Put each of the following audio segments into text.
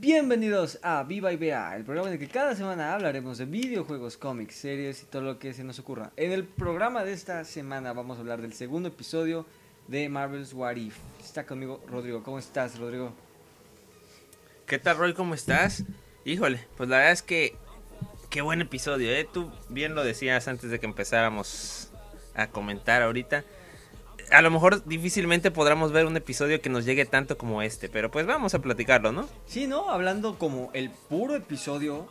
Bienvenidos a Viva y Vea, el programa en el que cada semana hablaremos de videojuegos, cómics, series y todo lo que se nos ocurra. En el programa de esta semana vamos a hablar del segundo episodio de Marvel's What If. Está conmigo Rodrigo. ¿Cómo estás, Rodrigo? ¿Qué tal, Roy? ¿Cómo estás? Híjole, pues la verdad es que qué buen episodio, ¿eh? Tú bien lo decías antes de que empezáramos a comentar ahorita a lo mejor difícilmente podremos ver un episodio que nos llegue tanto como este, pero pues vamos a platicarlo, ¿no? Sí, ¿no? Hablando como el puro episodio,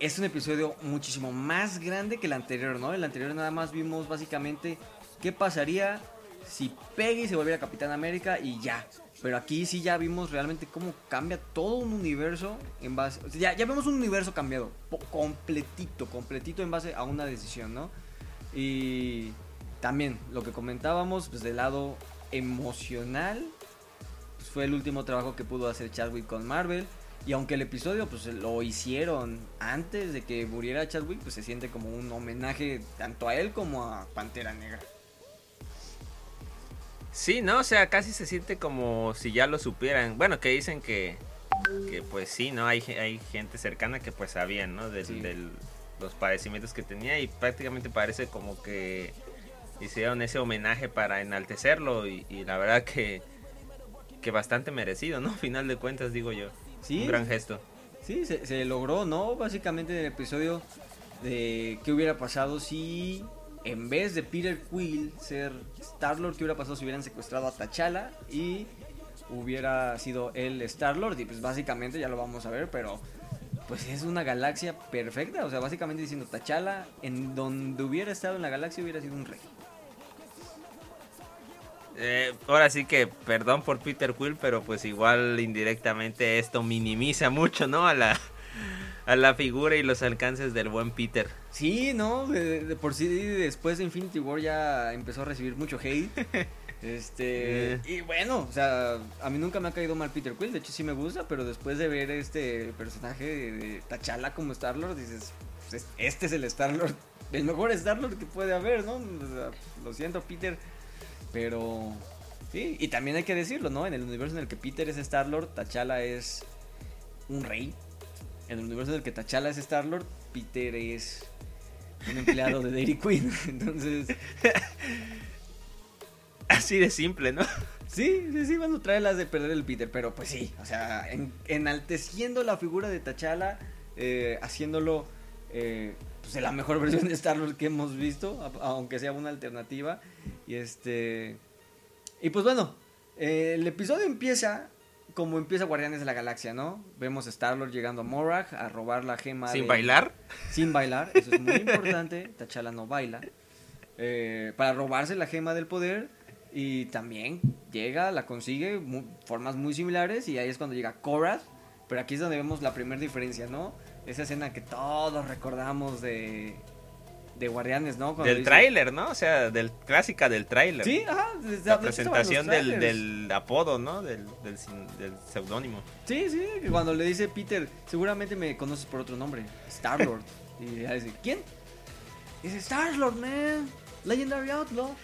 es un episodio muchísimo más grande que el anterior, ¿no? El anterior nada más vimos básicamente qué pasaría si Peggy se volviera Capitán América y ya. Pero aquí sí ya vimos realmente cómo cambia todo un universo en base... ya, ya vemos un universo cambiado, completito, completito en base a una decisión, ¿no? Y también lo que comentábamos, pues del lado emocional, pues, fue el último trabajo que pudo hacer Chadwick con Marvel. Y aunque el episodio pues lo hicieron antes de que muriera Chadwick, pues se siente como un homenaje tanto a él como a Pantera Negra. Sí, no, o sea, casi se siente como si ya lo supieran. Bueno, que dicen que, que pues sí, ¿no? Hay, hay gente cercana que pues sabían, ¿no? De, los padecimientos que tenía y prácticamente parece como que hicieron ese homenaje para enaltecerlo y, la verdad que, que bastante merecido, ¿no? Final de cuentas, digo yo. Sí. Un gran gesto. Sí, se, logró, ¿no? Básicamente en el episodio de qué hubiera pasado si en vez de Peter Quill ser Star-Lord, qué hubiera pasado si hubieran secuestrado a T'Challa y hubiera sido él Star-Lord. Y pues básicamente ya lo vamos a ver, pero pues es una galaxia perfecta. O sea, básicamente diciendo T'Challa, en donde hubiera estado en la galaxia hubiera sido un rey. Eh, ahora sí que perdón por Peter Quill, pero pues igual indirectamente esto minimiza mucho, ¿no? A la, a la figura y los alcances del buen Peter. Sí, ¿no? De, por sí después de Infinity War ya empezó a recibir mucho hate. Este, eh. y bueno, o sea, a mí nunca me ha caído mal Peter Quill, de hecho sí me gusta, pero después de ver este personaje de T'Challa como Star-Lord, dices, pues, este es el Star-Lord, el mejor Star-Lord que puede haber, ¿no? lo siento, Peter, pero sí, y también hay que decirlo, ¿no? En el universo en el que Peter es Star-Lord, T'Challa es un rey. En el universo en el que T'Challa es Star-Lord, Peter es un empleado de Dairy Queen. Entonces, así de simple, ¿no? Sí, sí, sí, bueno, trae las de perder el Peter, pero pues sí, o sea, enalteciendo la figura de T'Challa, eh, haciéndolo eh, pues, la mejor versión de Star Wars que hemos visto, aunque sea una alternativa. Y este. Y pues bueno, el episodio empieza como empieza Guardianes de la Galaxia, ¿no? Vemos a Star-Lord llegando a Morag a robar la gema. ¿Sin bailar? Sin bailar, eso es muy importante. T'Challa no baila. Eh, para robarse la gema del poder. Y también llega, la consigue, formas muy similares. Y ahí es cuando llega Korath. Pero aquí es donde vemos la primera diferencia, ¿no? Esa escena que todos recordamos de de Guardianes, ¿no? del tráiler, ¿no? O sea, del clásica del tráiler. Sí, ajá. la presentación del, del, apodo, ¿no? Del, del, del seudónimo. Sí, sí, cuando le dice Peter, seguramente me conoces por otro nombre, Star-Lord. y ya dice, ¿quién? dice, Star-Lord, man, Legendary Outlaw.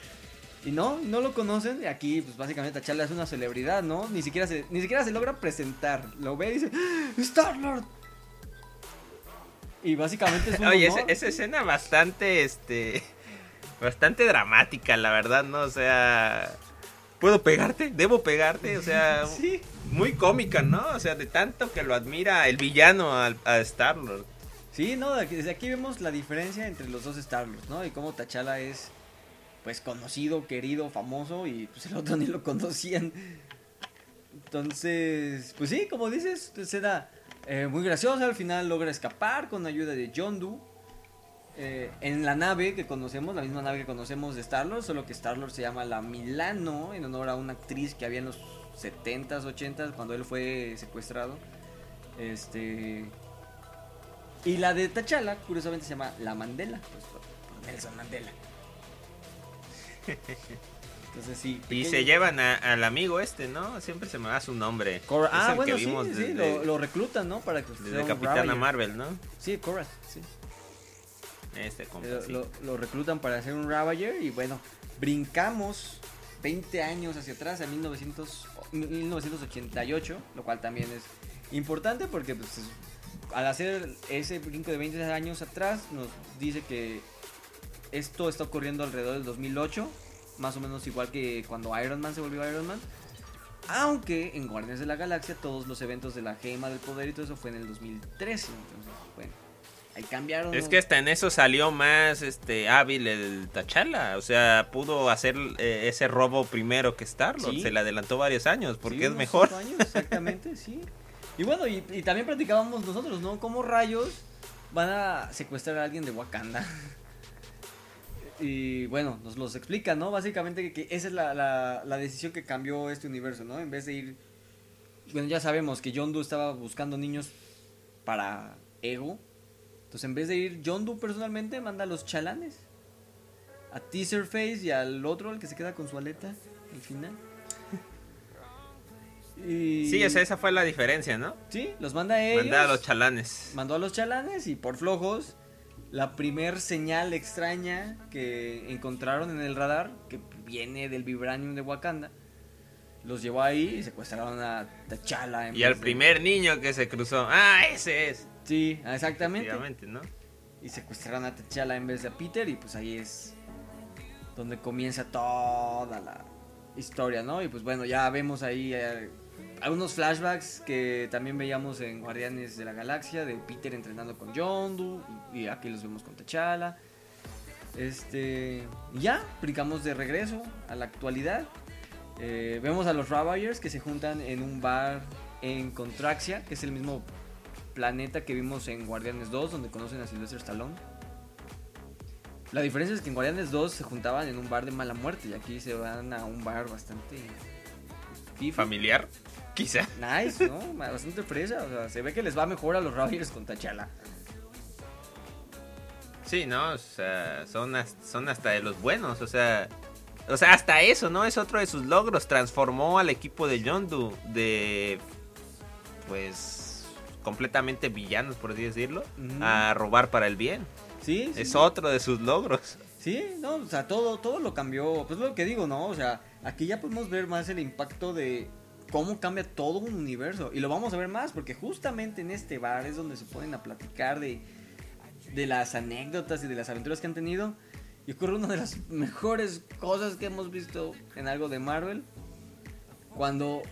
Y no, no lo conocen. Y aquí, pues básicamente T'Challa es una celebridad, ¿no? Ni siquiera se, ni siquiera se logra presentar. Lo ve y dice, ¡Ah, Star-Lord. Y básicamente es un Oye, esa, escena bastante, este, bastante dramática, la verdad, ¿no? O sea, ¿puedo pegarte? ¿Debo pegarte? O sea, sí. muy cómica, ¿no? O sea, de tanto que lo admira el villano a, a Star-Lord. Sí, no, desde aquí vemos la diferencia entre los dos Star-Lords, ¿no? Y cómo T'Challa es, pues, conocido, querido, famoso, y pues el otro ni lo conocían. Entonces, pues sí, como dices, se da eh, muy graciosa, al final logra escapar con ayuda de John Doe. Eh, en la nave que conocemos, la misma nave que conocemos de Star-Lord, solo que Star-Lord se llama la Milano, en honor a una actriz que había en los 70s, 80s, cuando él fue secuestrado. Este. Y la de T'Challa, curiosamente, se llama La Mandela, pues por Nelson Mandela. Y se llevan al amigo este, ¿no? Siempre se me da su nombre. ah, bueno, sí, sí, lo, reclutan, ¿no? Para que desde Capitana Marvel, ¿no? Sí, Cora, sí. Este lo, reclutan para hacer un Ravager y bueno, brincamos 20 años hacia atrás, a 1900, 1988, lo cual también es importante porque pues, al hacer ese brinco de 20 años atrás nos dice que esto está ocurriendo alrededor del 2008, más o menos igual que cuando Iron Man se volvió Iron Man. Aunque en Guardianes de la Galaxia todos los eventos de la gema del poder y todo eso fue en el 2013. Entonces, bueno, ahí cambiaron. Es que hasta en eso salió más este hábil el Tachala. O sea, pudo hacer eh, ese robo primero que Star-Lord. Se le adelantó varios años porque es mejor. Años, exactamente, sí. Y bueno, y, y también practicábamos nosotros, ¿no? ¿Cómo rayos van a secuestrar a alguien de Wakanda? Y bueno, nos los explica, ¿no? Básicamente que, esa es la, la, decisión que cambió este universo, ¿no? En vez de ir... Bueno, ya sabemos que John Doe estaba buscando niños para Ego. Entonces, en vez de ir John Doe personalmente, manda a los chalanes. A Teaserface y al otro, al que se queda con su aleta al final. y... Sí, esa fue la diferencia, ¿no? Sí, los manda a ellos. Manda a los chalanes. Mandó a los chalanes y por flojos la primer señal extraña que encontraron en el radar, que viene del vibranium de Wakanda, los llevó ahí y secuestraron a T'Challa. Y al primer niño que se cruzó, ah, ese es. Sí, exactamente. ¿no? Y secuestraron a T'Challa en vez de a Peter y pues ahí es donde comienza toda la historia, ¿no? Y pues bueno, ya vemos ahí eh, algunos flashbacks que también veíamos en Guardianes de la Galaxia, de Peter entrenando con Yondu, y aquí los vemos con T'Challa. Este, ya, brincamos de regreso a la actualidad. Eh, vemos a los Ravagers que se juntan en un bar en Contraxia, que es el mismo planeta que vimos en Guardianes 2, donde conocen a Sylvester Stallone. La diferencia es que en Guardianes 2 se juntaban en un bar de mala muerte y aquí se van a un bar bastante familiar. Quizá. Nice, ¿no? Bastante fresa. O sea, se ve que les va mejor a los Ravagers con Tachala. Sí, ¿no? O sea, son, son hasta de los buenos. O sea, o sea, hasta eso, ¿no? Es otro de sus logros. Transformó al equipo de Yondu de. Pues. completamente villanos, por así decirlo. A robar para el bien. Sí. Es otro de sus logros. Sí, no, o sea, todo, todo lo cambió. Pues lo que digo, ¿no? O sea, aquí ya podemos ver más el impacto de cómo cambia todo un universo. Y lo vamos a ver más porque justamente en este bar es donde se ponen a platicar de, de las anécdotas y de las aventuras que han tenido. Y ocurre una de las mejores cosas que hemos visto en algo de Marvel. Cuando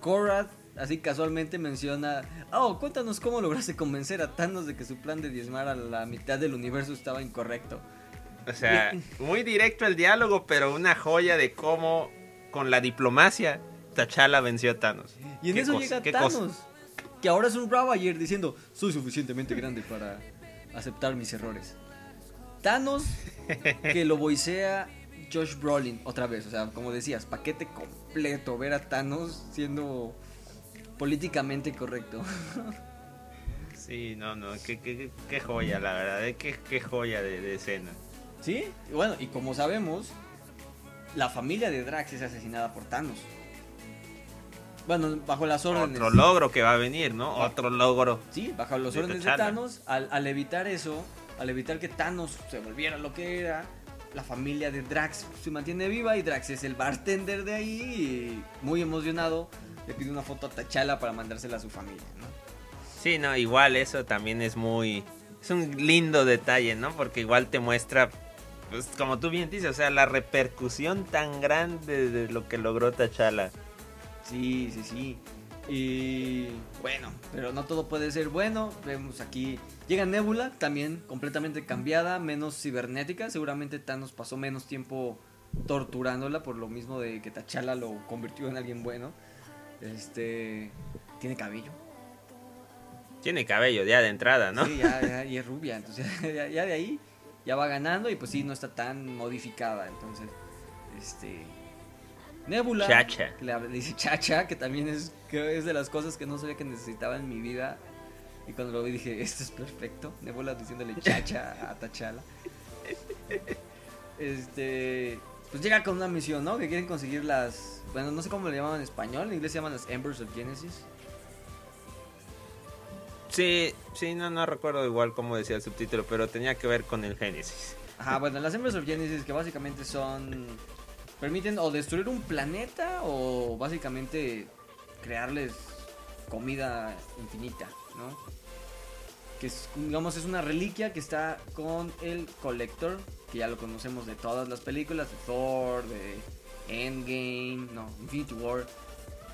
Korath así casualmente menciona, oh, cuéntanos cómo lograste convencer a Thanos de que su plan de diezmar a la mitad del universo estaba incorrecto. O sea, muy directo el diálogo, pero una joya de cómo con la diplomacia T'Challa venció a Thanos. Y en eso llega Thanos, que ahora es un Ravager diciendo, soy suficientemente grande para aceptar mis errores. Thanos, que lo voicea Josh Brolin otra vez, o sea, como decías, paquete completo, ver a Thanos siendo políticamente correcto. Sí, no, no, qué, joya, la verdad, eh, qué, joya de, de, escena. Sí, bueno, y como sabemos, la familia de Drax es asesinada por Thanos. Bueno, bajo las órdenes. Otro logro que va a venir, ¿no? Otro logro. Sí, bajo las órdenes de Thanos, al, evitar eso, al evitar que Thanos se volviera lo que era, la familia de Drax se mantiene viva y Drax es el bartender de ahí y muy emocionado le pide una foto a T'Challa para mandársela a su familia, ¿no? Sí, no, igual eso también es muy... Es un lindo detalle, ¿no? Porque igual te muestra, pues como tú bien dices, o sea, la repercusión tan grande de lo que logró T'Challa. Sí, sí, sí. Y bueno, pero no todo puede ser bueno. Vemos aquí. Llega Nebula, también completamente cambiada, menos cibernética. Seguramente Thanos pasó menos tiempo torturándola por lo mismo de que T'Challa lo convirtió en alguien bueno. Este. Tiene cabello. Tiene cabello ya de entrada, ¿no? Sí, ya, y es rubia. Entonces ya, ya de ahí ya va ganando y pues sí, no está tan modificada. Entonces, este Nebula. Chacha. le dice Chacha, que también es, que es de las cosas que no sabía que necesitaba en mi vida. Y cuando lo vi dije, esto es perfecto. Nebula diciéndole Chacha a Tachala. Este. Pues llega con una misión, ¿no? Que quieren conseguir las. Bueno, no sé cómo le llaman en español. En inglés se llaman las Embers of Genesis. Sí, sí, no, no recuerdo igual cómo decía el subtítulo, pero tenía que ver con el Génesis. Ajá, bueno, las Embers of Genesis que básicamente son permiten o destruir un planeta o básicamente crearles comida infinita, ¿no? Que es, digamos, es una reliquia que está con el Collector, que ya lo conocemos de todas las películas, de Thor, de Endgame, no, Infinity War,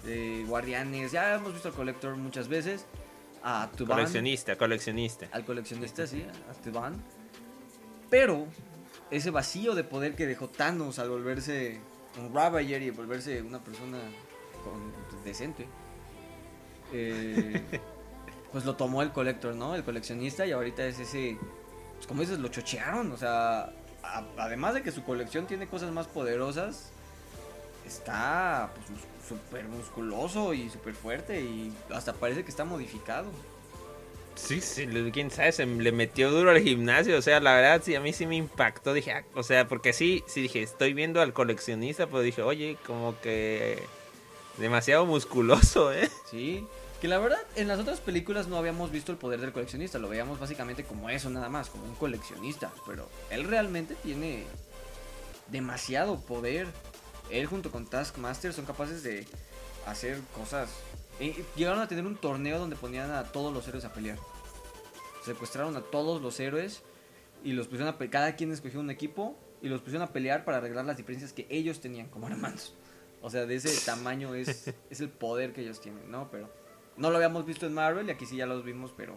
de Guardianes, ya hemos visto al Collector muchas veces. A Tuban, Coleccionista, coleccionista. al coleccionista, sí, a Tuban. Pero ese vacío de poder que dejó Thanos al volverse un Ravager y volverse una persona con- decente, eh, pues lo tomó el Collector, ¿no? El coleccionista y ahorita es ese, pues como dices, lo chochearon, o sea, a- además de que su colección tiene cosas más poderosas, está pues súper musculoso y súper fuerte y hasta parece que está modificado. Sí, sí, quién sabe, se le metió duro al gimnasio, o sea, la verdad sí, a mí sí me impactó, dije, ah, o sea, porque sí, sí dije, estoy viendo al coleccionista, pero dije, oye, como que demasiado musculoso, ¿eh? Sí, que la verdad en las otras películas no habíamos visto el poder del coleccionista, lo veíamos básicamente como eso nada más, como un coleccionista, pero él realmente tiene demasiado poder. Él junto con Taskmaster son capaces de hacer cosas. Eh, llegaron a tener un torneo donde ponían a todos los héroes a pelear. Secuestraron a todos los héroes y los pusieron a pe- cada quien escogió un equipo y los pusieron a pelear para arreglar las diferencias que ellos tenían como hermanos. O sea, de ese tamaño es, es el poder que ellos tienen, ¿no? Pero no lo habíamos visto en Marvel y aquí sí ya los vimos, pero...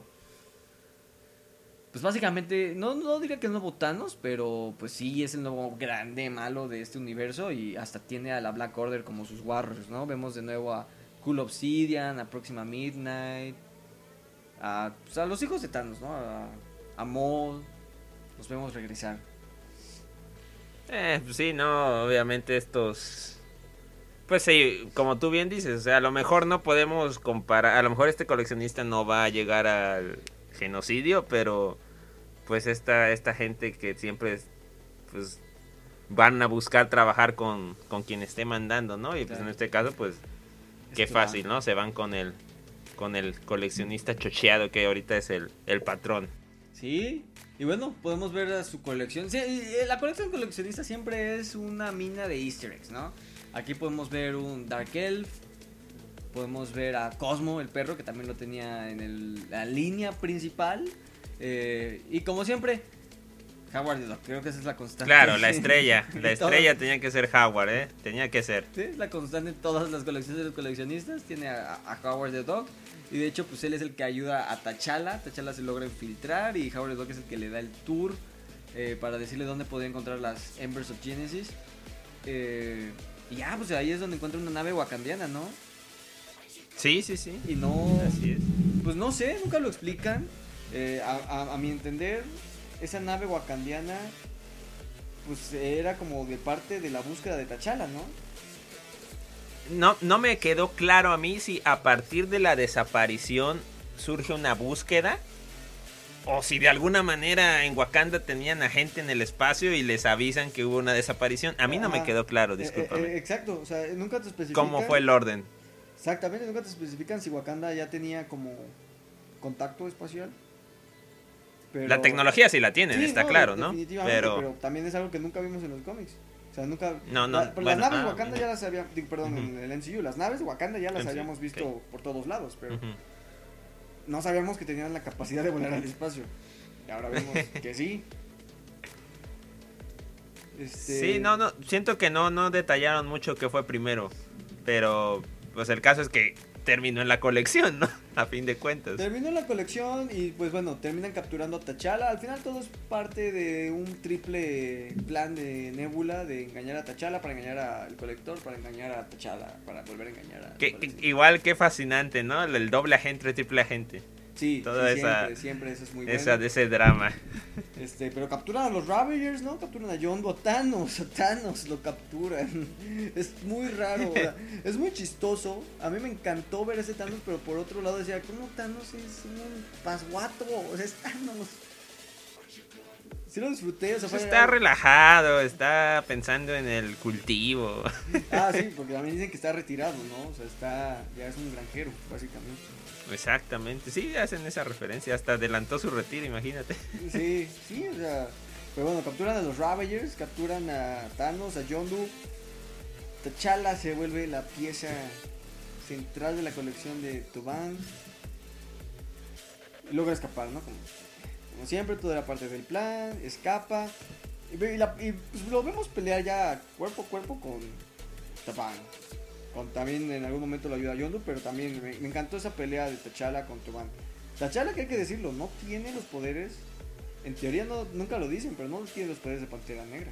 Pues básicamente, no, no diría que es nuevo Thanos, pero pues sí es el nuevo grande malo de este universo y hasta tiene a la Black Order como sus Warriors, ¿no? Vemos de nuevo a Cool Obsidian, a Próxima Midnight, a, pues, a los hijos de Thanos, ¿no? A, a Maul, los vemos regresar. Eh, pues sí, no, obviamente estos... Pues sí, como tú bien dices, o sea, a lo mejor no podemos comparar, a lo mejor este coleccionista no va a llegar al genocidio, pero pues esta, esta gente que siempre pues van a buscar trabajar con, con quien esté mandando, ¿no? Y pues Claro. en este caso, pues qué fácil, ¿no? Se van con el con el coleccionista chocheado que ahorita es el, el patrón. Sí, y bueno, podemos ver a su colección. Sí, la colección coleccionista siempre es una mina de easter eggs, ¿no? Aquí podemos ver un Dark Elf, podemos ver a Cosmo, el perro, que también lo tenía en el- la línea principal. eh, y como siempre, Howard the Duck, creo que esa es la constante. Claro, la estrella, la estrella tenía que ser Howard, ¿eh? Tenía que ser. Sí, es la constante en todas las colecciones de los coleccionistas. Tiene a, a Howard the Dog. Y de hecho, pues él es el que ayuda a T'Challa. T'Challa se logra infiltrar. Y Howard the Dog es el que le da el tour eh, para decirle dónde podía encontrar las Embers of Genesis. Eh, y ya, pues ahí es donde encuentra una nave wakandiana, ¿no? Sí, sí, sí. Y no. Así es. Pues no sé, nunca lo explican. Eh, a, a- a mi entender, esa nave wakandiana. Pues era como de parte de la búsqueda de T'Challa, ¿no? No, no me quedó claro a mí si a partir de la desaparición surge una búsqueda o si de alguna manera en Wakanda tenían a gente en el espacio y les avisan que hubo una desaparición. A mí no me quedó claro, Eh, eh, discúlpame. eh, exacto, o sea, nunca te especifican. ¿Cómo fue el orden? Exactamente, nunca te especifican si Wakanda ya tenía como contacto espacial. Pero- La tecnología sí la tienen, Sí, está no, claro, ¿no? definitivamente, Pero, pero... también es algo que nunca vimos en los cómics. O sea, nunca. No, no, la- bueno, las naves ah, de Wakanda ya las habíamos. Perdón, en el MCU. Las naves Wakanda ya las MCU, habíamos visto por todos lados, pero no sabíamos que tenían la capacidad de volar al espacio. Y ahora vemos que sí. Este... Sí, no, no, siento que no, no detallaron mucho qué fue primero, pero pues el caso es que terminó en la colección, ¿no? A fin de cuentas. Terminó la colección y pues bueno, terminan capturando a T'Challa. Al final todo es parte de un triple plan de Nebula de engañar a T'Challa para engañar al colector, para engañar a T'Challa, para volver a engañar a... Que- igual que fascinante, ¿no? El, doble agente, triple agente. Sí, toda sí, esa- siempre, siempre eso es muy bueno. Esa, de ese drama. Este, pero capturan a los Ravagers, ¿no? Capturan a John a Thanos, lo capturan. Es muy raro, es muy chistoso. A mí me encantó ver ese Thanos, pero por otro lado decía, ¿cómo Thanos es un pasguato? O sea, es Thanos. Sí lo disfruté, o sea, fue Está relajado, está pensando en el cultivo. Ah, sí, porque también dicen que está retirado, ¿no? O sea, está, ya es un granjero, básicamente. Exactamente, sí, hacen esa referencia. Hasta adelantó su retiro, imagínate. Sí, sí, o sea. Pero bueno, capturan a los Ravagers, capturan a Thanos, a Yondu. T'Challa se vuelve la pieza central de la colección de Tuban. Logra escapar, ¿no? Como, como siempre, toda la parte del plan, escapa. Y, la- pues, lo vemos pelear ya cuerpo a cuerpo con Tuban. También en algún momento lo ayuda a Yondu, pero también me, me encantó esa pelea de T'Challa con Tuban. T'Challa, que hay que decirlo, no tiene los poderes. En teoría no, nunca lo dicen, pero no tiene los poderes de Pantera Negra.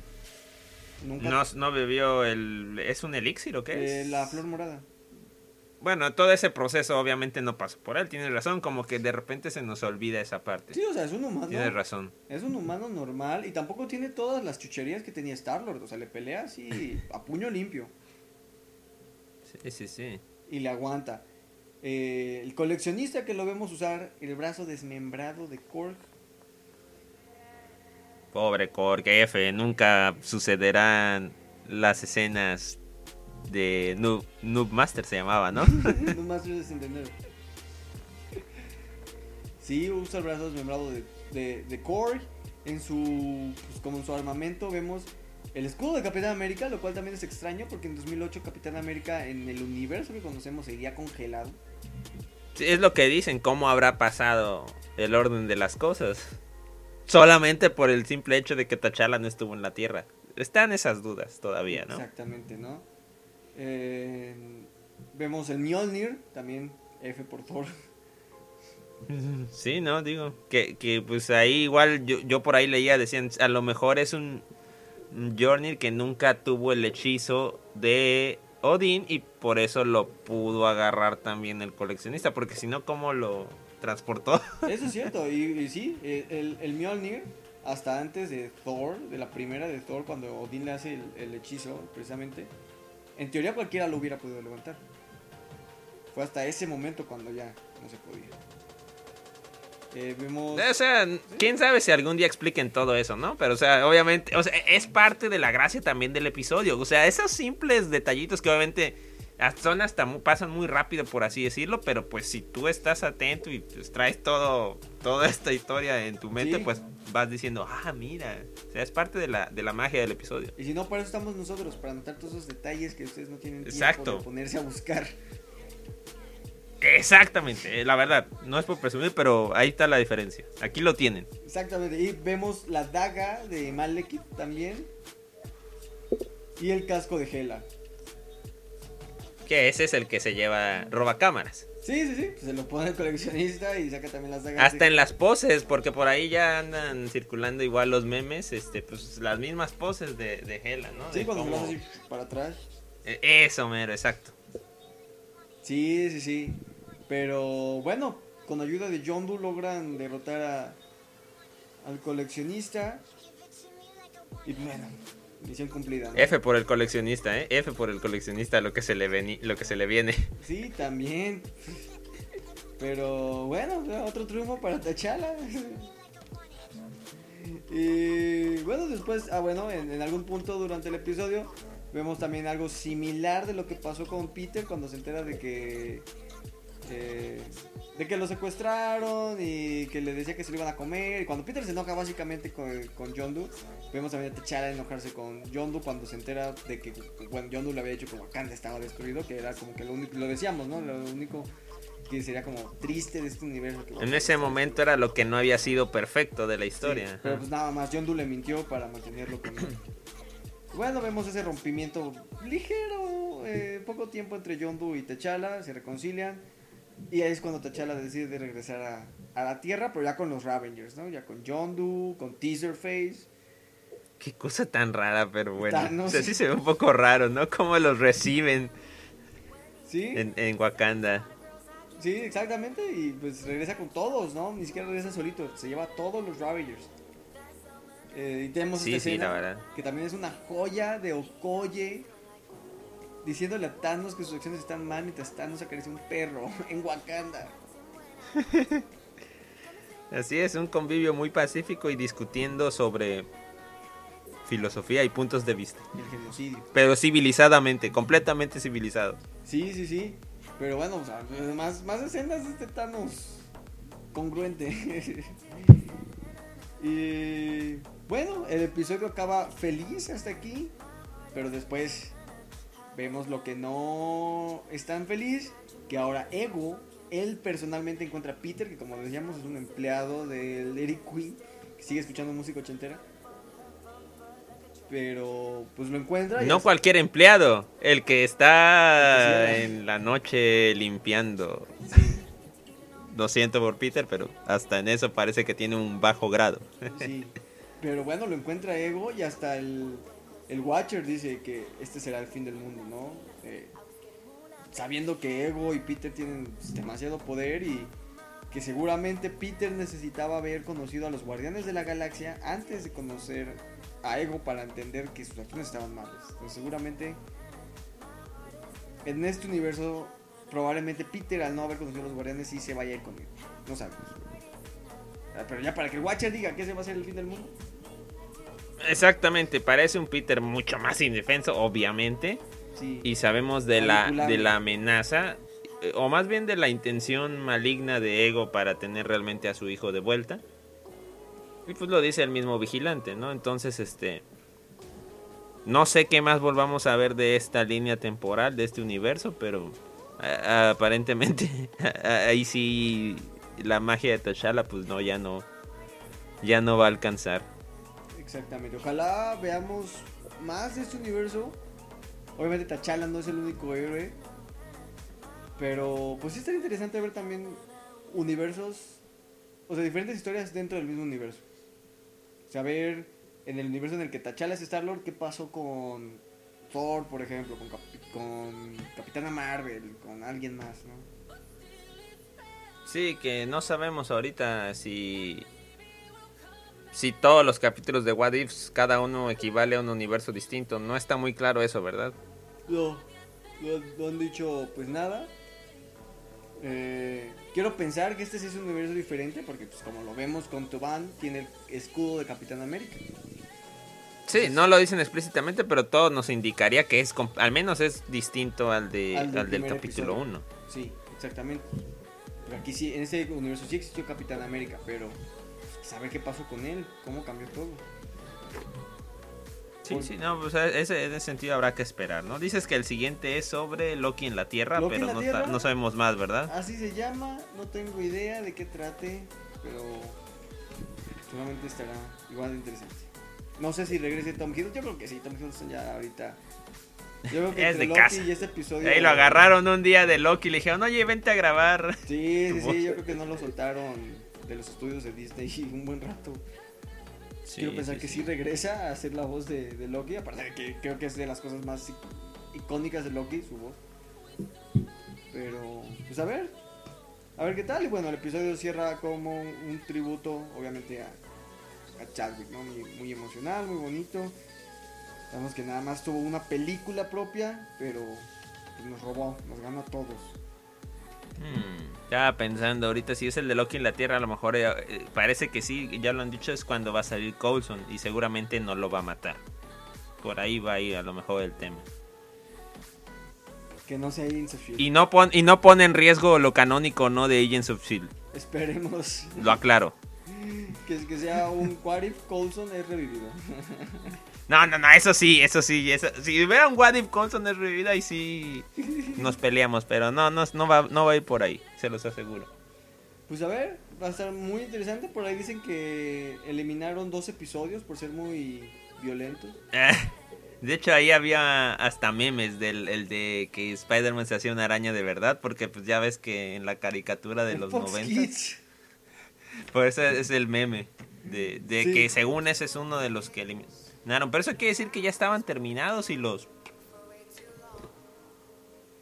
Nunca. No, no bebió el... ¿Es un elixir o qué Eh, es? la flor morada. Bueno, todo ese proceso obviamente no pasó por él, tienes razón, como que de repente se nos olvida esa parte. Sí, o sea, es un humano. Tienes razón. Es un humano normal y tampoco tiene todas las chucherías que tenía Star-Lord. O sea, le pelea así a puño limpio Sí, sí, sí. y le aguanta. Eh, el coleccionista que lo vemos usar el brazo desmembrado de Korg. Pobre Korg F, nunca sucederán las escenas de Noob, Noob Master se llamaba, ¿no? no más es entender. Sí, usa el brazo desmembrado de, de, de Korg. En su, pues, como en su armamento vemos el escudo de Capitán América, lo cual también es extraño porque en 2008 Capitán América en el universo que conocemos seguía congelado. Sí, es lo que dicen, cómo habrá pasado el orden de las cosas. Solamente por el simple hecho de que T'Challa no estuvo en la Tierra. Están esas dudas todavía, ¿no? Exactamente, ¿no? Eh, vemos el Mjolnir, también F por Thor. Sí, no, digo, que, que pues ahí igual yo, yo por ahí leía, decían, a lo mejor es un, un Mjolnir que nunca tuvo el hechizo de Odín y por eso lo pudo agarrar también el coleccionista, porque si no, ¿cómo lo transportó? Eso es cierto, y, sí, el, el Mjolnir, hasta antes de Thor, de la primera de Thor, cuando Odín le hace el, el hechizo, precisamente, en teoría cualquiera lo hubiera podido levantar. Fue hasta ese momento cuando ya no se podía. Eh, vemos... O sea, quién sabe si algún día expliquen todo eso, ¿no? Pero, o sea, obviamente, o sea, es parte de la gracia también del episodio. O sea, esos simples detallitos que obviamente son hasta pasan muy rápido, por así decirlo, pero pues si tú estás atento y pues, traes todo, toda esta historia en tu mente, Sí. pues vas diciendo, ah, mira, o sea, es parte de la, de la magia del episodio. Y si no, para eso estamos nosotros, para notar todos esos detalles que ustedes no tienen tiempo Exacto. de ponerse a buscar. Exactamente, eh, la verdad, no es por presumir, pero ahí está la diferencia. Aquí lo tienen. Exactamente, y vemos la daga de Malekith también. Y el casco de Hela. Que ese es el que se lleva roba cámaras. Sí, sí, sí, pues se lo pone el coleccionista y saca también las dagas. Hasta de- en las poses, porque por ahí ya andan circulando igual los memes, este, pues las mismas poses de, de Hela, ¿no? Sí, De cuando se lo cómo- hace así para atrás. Eh, Eso, mero, exacto. Sí, sí, sí. Pero bueno, con ayuda de Yondu logran derrotar a, al coleccionista. Y bueno, misión cumplida. ¿no? F por el coleccionista, ¿eh? F por el coleccionista, lo que se le, veni- lo que se le viene. Sí, también. Pero bueno, otro triunfo para T'Challa. Y bueno, después, ah bueno, en, en algún punto durante el episodio vemos también algo similar de lo que pasó con Peter cuando se entera de que eh, de que lo secuestraron y que le decía que se lo iban a comer. Y cuando Peter se enoja básicamente con, con Yondu, vemos también a T'Challa enojarse con Yondu cuando se entera de que bueno, Yondu le había dicho que Wakanda estaba destruido, que era como que lo único, lo decíamos, ¿no? Lo único que sería como triste de este universo. que En ese momento era lo que no había sido perfecto de la Sí, historia. pero pues nada más, Yondu le mintió para mantenerlo con él. Bueno, vemos ese rompimiento ligero, eh, poco tiempo entre Yondu y T'Challa, se reconcilian. Y ahí es cuando T'Challa decide regresar a, a la Tierra, pero ya con los Ravengers, ¿no? Ya con Yondu, con Teaserface. Qué cosa tan rara, pero bueno. Thanos. O sea, sí se ve un poco raro, ¿no? Cómo los reciben ¿Sí? en, en Wakanda. Sí, exactamente. Y pues regresa con todos, ¿no? Ni siquiera regresa solito, se lleva a todos los Ravengers. Eh, y tenemos Sí, esta sí, escena la verdad. que también es una joya de Okoye diciéndole a Thanos que sus acciones están mal mientras Thanos acaricia un perro en Wakanda. Así es, un convivio muy pacífico y discutiendo sobre filosofía y puntos de vista. El genocidio. Pero civilizadamente, completamente civilizado. Sí, sí, sí. Pero bueno, o sea, más, más escenas de este Thanos congruente. y bueno, el episodio acaba feliz hasta aquí. Pero después vemos lo que no es tan feliz. que ahora Ego, él personalmente encuentra a Peter, que como decíamos es un empleado del Eric Queen, que sigue escuchando música ochentera. Pero pues lo encuentra. no cualquier empleado, el que está en la noche limpiando. Sí. Lo siento por Peter, pero hasta en eso parece que tiene un bajo grado. Sí. Pero bueno, lo encuentra Ego y hasta el, el Watcher dice que este será el fin del mundo, ¿no? Eh, sabiendo que Ego y Peter tienen demasiado poder y que seguramente Peter necesitaba haber conocido a los Guardianes de la Galaxia antes de conocer a Ego para entender que sus acciones estaban malas. Entonces seguramente en este universo probablemente Peter al no haber conocido a los Guardianes sí se vaya a ir conmigo. No sabemos. Ah, pero ya para que el Watcher diga que ese va a ser el fin del mundo. Exactamente, parece un Peter mucho más indefenso, obviamente. Y sabemos de la, de la amenaza, eh, o más bien de la intención maligna de Ego para tener realmente a su hijo de vuelta. Y pues lo dice el mismo vigilante, ¿no? Entonces, este... No sé qué más volvamos a ver de esta línea temporal, de este universo, pero aparentemente ahí sí la magia de T'Challa pues no, ya no, ya no va a alcanzar. Exactamente, ojalá veamos más de este universo. Obviamente T'Challa no es el único héroe, pero pues sí estaría interesante ver también universos, o sea, diferentes historias dentro del mismo universo. Saber en el universo en el que T'Challa es Star-Lord qué pasó con Thor, por ejemplo, con, con Capitana Marvel, con alguien más, ¿no? Sí, que no sabemos ahorita si si todos los capítulos de What Ifs, cada uno equivale a un universo distinto. No está muy claro eso, ¿verdad? No, no, han dicho pues nada. Eh, quiero pensar que este sí es un universo diferente porque pues como lo vemos con Toban tiene el escudo de Capitán América. Sí, no lo dicen explícitamente, pero todo nos indicaría que es al menos es distinto al de al del, capítulo 1. Sí, exactamente. aquí sí, en ese universo sí existió Capitán América, pero saber qué pasó con él, cómo cambió todo. Sí, sí, no, pues ese, en ese sentido habrá que esperar, ¿no? Dices que el siguiente es sobre Loki en la Tierra, pero no, no, sabemos más, ¿verdad? Así se llama, no tengo idea de qué trate, pero seguramente estará igual de interesante. No sé si regrese Tom Hiddleston, yo creo que sí, Tom Hiddleston ya ahorita... Yo creo que es de Loki casa. Y este episodio... Ahí lo agarraron un día de Loki y le dijeron, oye, vente a grabar. Sí, sí, sí, yo creo que no lo soltaron de los estudios de Disney un buen rato. Quiero pensar que sí. regresa a ser la voz de, Loki, aparte de que creo que es de las cosas más icónicas de Loki, su voz. Pero, pues a ver, a ver qué tal. Y bueno, el episodio cierra como un tributo, obviamente, a, a Chadwick, ¿no? Muy, emocional, muy bonito. Sabemos que nada más tuvo una película propia, pero pues, nos robó, nos ganó a todos. Ya pensando, ahorita si es el de Loki en la Tierra, a lo mejor eh, eh, parece que sí, ya lo han dicho, es cuando va a salir Coulson y seguramente no lo va a matar. Por ahí va a ir a lo mejor el tema. Que no sea Agents of Shield. Y no, y no pone en riesgo lo canónico, ¿no? De Agents of Shield. Esperemos. Lo aclaro. que, que sea un What If Coulson es revivido. No, no, no, eso sí, eso sí. si hubiera un What If Coulson es revivida, y sí nos peleamos, pero no, no, no, va, no va a ir por ahí, se los aseguro. Pues a ver, va a estar muy interesante. Por ahí dicen que eliminaron dos episodios por ser muy violentos. de hecho, ahí había hasta memes del el de que Spider-Man se hacía una araña de verdad, porque pues ya ves que en la caricatura de los 90... Por eso es el meme, de, de que según ese es uno de los que eliminaron pero eso quiere decir que ya estaban terminados y los...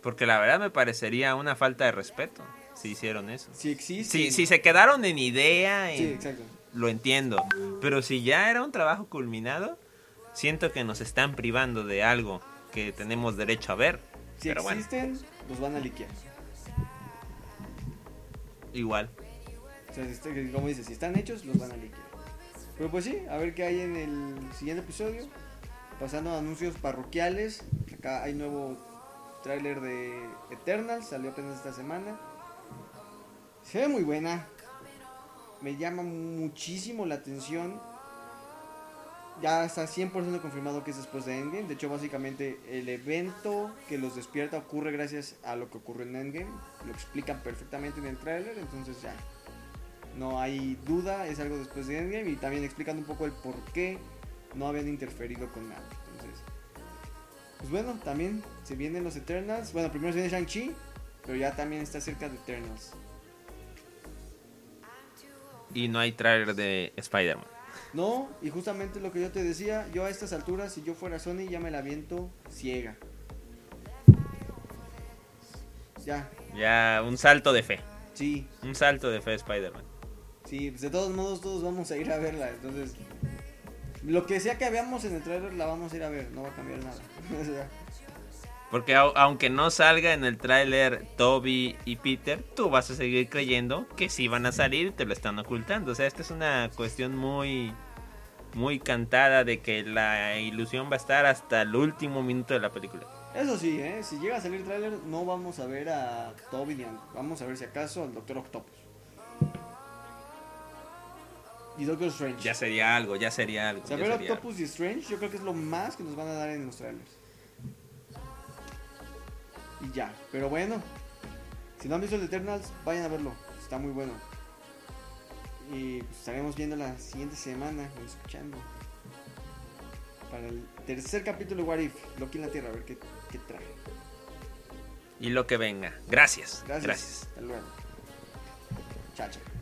Porque la verdad me parecería una falta de respeto si hicieron eso. Si existe. Si, si se quedaron en idea, lo entiendo. Pero si ya era un trabajo culminado, siento que nos están privando de algo que tenemos derecho a ver. Si existen, los van a liquear. Igual. O sea, este, como dices, si están hechos, los van a liquear. Pero pues sí, a ver qué hay en el siguiente episodio. Pasando a anuncios parroquiales. Acá hay nuevo tráiler de Eternal, salió apenas esta semana. Se ve muy buena. Me llama muchísimo la atención ya está 100% confirmado que es después de Endgame. De hecho, básicamente el evento que los despierta ocurre gracias a lo que ocurre en Endgame. Lo explican perfectamente en el tráiler, entonces ya no hay duda, es algo después de Endgame y también explicando un poco el por qué no habían interferido con nada. Entonces, pues bueno, también se vienen los Eternals. Bueno, primero se viene Shang-Chi, pero ya también está cerca de Eternals. Y no hay trailer de Spider-Man. No, y justamente lo que yo te decía, yo a estas alturas, si yo fuera Sony, ya me la viento ciega. Ya. Ya, un salto de fe. Sí. Un salto de fe Spider-Man. Sí, pues de todos modos todos vamos a ir a verla, entonces... Lo que sea que veamos en el trailer la vamos a ir a ver, no va a cambiar nada. Porque aunque no salga en el tráiler Toby y Peter, tú vas a seguir creyendo que sí van a salir y te lo están ocultando. O sea, esta es una cuestión muy muy cantada de que la ilusión va a estar hasta el último minuto de la película. Eso sí, ¿eh? si llega a salir el tráiler no vamos a ver a Toby ni a, vamos a ver si acaso al Doctor Octopus. Y Doctor Strange. Ya sería algo, ya sería algo. Saber Octopus y Strange yo creo que es lo más que nos van a dar en los trailers. Y ya. Pero bueno, si no han visto el Eternals, vayan a verlo. Está muy bueno. Y pues, estaremos viendo la siguiente semana, escuchando. Para el tercer capítulo de What If, Loki en la Tierra, a ver qué, qué trae. Y lo que venga. Gracias. Gracias. Gracias. Hasta luego. Chao, chao.